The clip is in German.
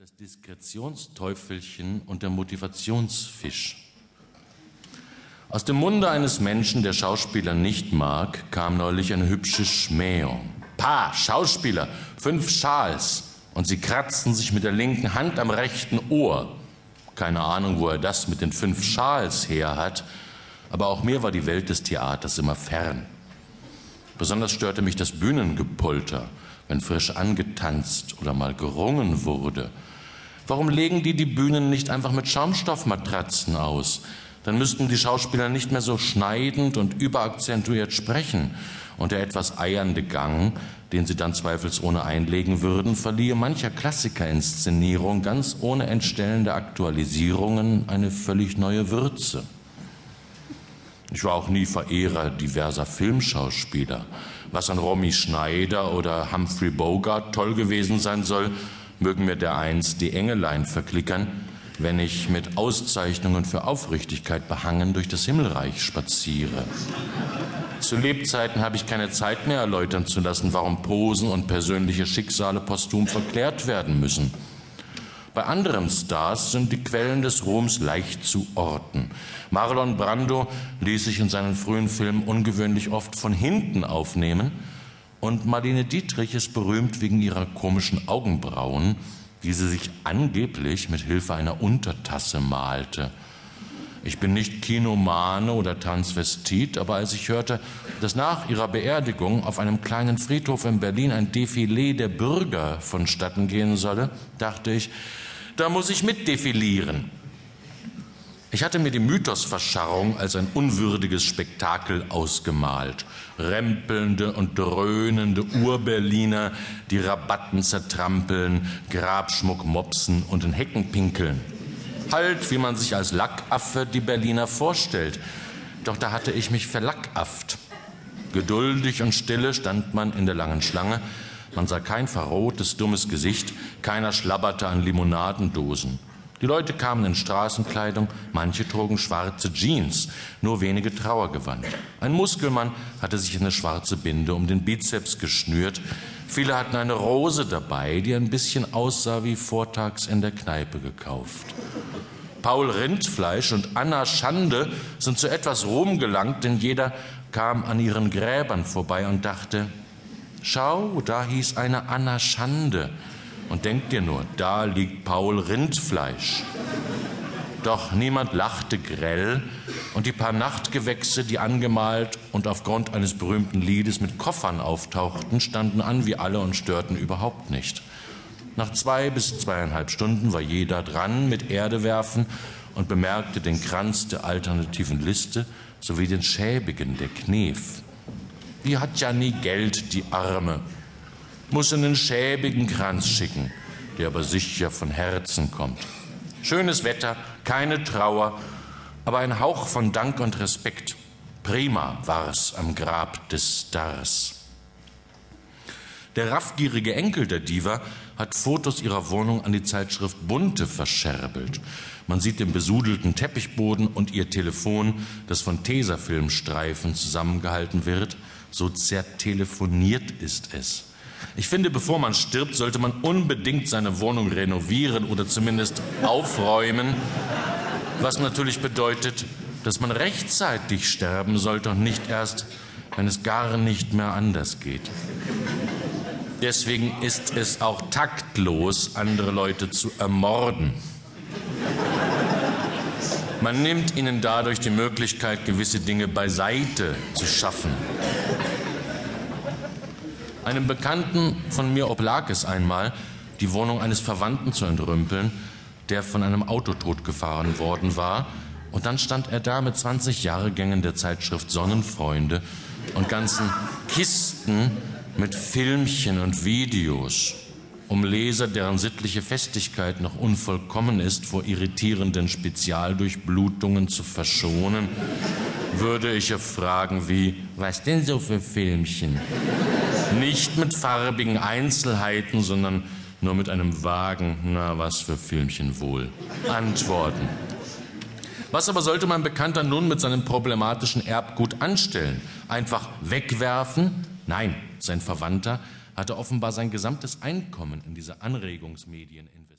Das Diskretionsteufelchen und der Motivationsfisch. Aus dem Munde eines Menschen, der Schauspieler nicht mag, kam neulich eine hübsche Schmähung. Pa, Schauspieler, fünf Schals. Und sie kratzten sich mit der linken Hand am rechten Ohr. Keine Ahnung, wo er das mit den fünf Schals her hat, aber auch mir war die Welt des Theaters immer fern. Besonders störte mich das Bühnengepolter, wenn frisch angetanzt oder mal gerungen wurde. Warum legen die die Bühnen nicht einfach mit Schaumstoffmatratzen aus? Dann müssten die Schauspieler nicht mehr so schneidend und überakzentuiert sprechen. Und der etwas eiernde Gang, den sie dann zweifelsohne einlegen würden, verliehe mancher Klassikerinszenierung ganz ohne Entstellen der Aktualisierungen eine völlig neue Würze. Ich war auch nie Verehrer diverser Filmschauspieler. Was an Romy Schneider oder Humphrey Bogart toll gewesen sein soll, mögen mir dereinst die Engelein verklickern, wenn ich mit Auszeichnungen für Aufrichtigkeit behangen durch das Himmelreich spaziere. Zu Lebzeiten habe ich keine Zeit mehr erläutern zu lassen, warum Posen und persönliche Schicksale posthum verklärt werden müssen. Bei anderen Stars sind die Quellen des Ruhms leicht zu orten. Marlon Brando ließ sich in seinen frühen Filmen ungewöhnlich oft von hinten aufnehmen, und Marlene Dietrich ist berühmt wegen ihrer komischen Augenbrauen, die sie sich angeblich mit Hilfe einer Untertasse malte. Ich bin nicht Kinomane oder Transvestit, aber als ich hörte, dass nach ihrer Beerdigung auf einem kleinen Friedhof in Berlin ein Defilé der Bürger vonstatten gehen solle, dachte ich, da muss ich mitdefilieren. Ich hatte mir die Mythosverscharrung als ein unwürdiges Spektakel ausgemalt. Rempelnde und dröhnende Urberliner, die Rabatten zertrampeln, Grabschmuck mopsen und in Hecken pinkeln. Halt, wie man sich als Lackaffe die Berliner vorstellt. Doch da hatte ich mich verlackafft. Geduldig und stille stand man in der langen Schlange. Man sah kein verrohtes, dummes Gesicht, keiner schlabberte an Limonadendosen. Die Leute kamen in Straßenkleidung, manche trugen schwarze Jeans, nur wenige Trauergewand. Ein Muskelmann hatte sich eine schwarze Binde um den Bizeps geschnürt. Viele hatten eine Rose dabei, die ein bisschen aussah wie vortags in der Kneipe gekauft. Paul Rindfleisch und Anna Schande sind zu etwas Ruhm gelangt, denn jeder kam an ihren Gräbern vorbei und dachte, schau, da hieß eine Anna Schande. Und denk dir nur, da liegt Paul Rindfleisch. Doch niemand lachte grell und die paar Nachtgewächse, die angemalt und aufgrund eines berühmten Liedes mit Koffern auftauchten, standen an wie alle und störten überhaupt nicht. Nach zwei bis zweieinhalb Stunden war jeder dran mit Erde werfen und bemerkte den Kranz der alternativen Liste sowie den schäbigen der Knef. Die hat ja nie Geld, die Arme, muss einen schäbigen Kranz schicken, der aber sicher von Herzen kommt. Schönes Wetter, keine Trauer, aber ein Hauch von Dank und Respekt. Prima war's am Grab des Stars. Der raffgierige Enkel der Diva hat Fotos ihrer Wohnung an die Zeitschrift Bunte verscherbelt. Man sieht den besudelten Teppichboden und ihr Telefon, das von Tesafilmstreifen zusammengehalten wird. So zertelefoniert ist es. Ich finde, bevor man stirbt, sollte man unbedingt seine Wohnung renovieren oder zumindest aufräumen, was natürlich bedeutet, dass man rechtzeitig sterben sollte und nicht erst, wenn es gar nicht mehr anders geht. Deswegen ist es auch taktlos, andere Leute zu ermorden. Man nimmt ihnen dadurch die Möglichkeit, gewisse Dinge beiseite zu schaffen. Einem Bekannten von mir oblag es einmal, die Wohnung eines Verwandten zu entrümpeln, der von einem Auto totgefahren worden war. Und dann stand er da mit 20 Jahrgängen der Zeitschrift Sonnenfreunde und ganzen Kisten mit Filmchen und Videos, um Leser, deren sittliche Festigkeit noch unvollkommen ist, vor irritierenden Spezialdurchblutungen zu verschonen, würde ich fragen wie, was denn so für Filmchen? Nicht mit farbigen Einzelheiten, sondern nur mit einem vagen, na was für Filmchen wohl. Antworten. Was aber sollte mein Bekannter nun mit seinem problematischen Erbgut anstellen? Einfach wegwerfen? Nein, sein Verwandter hatte offenbar sein gesamtes Einkommen in diese Anregungsmedien investiert.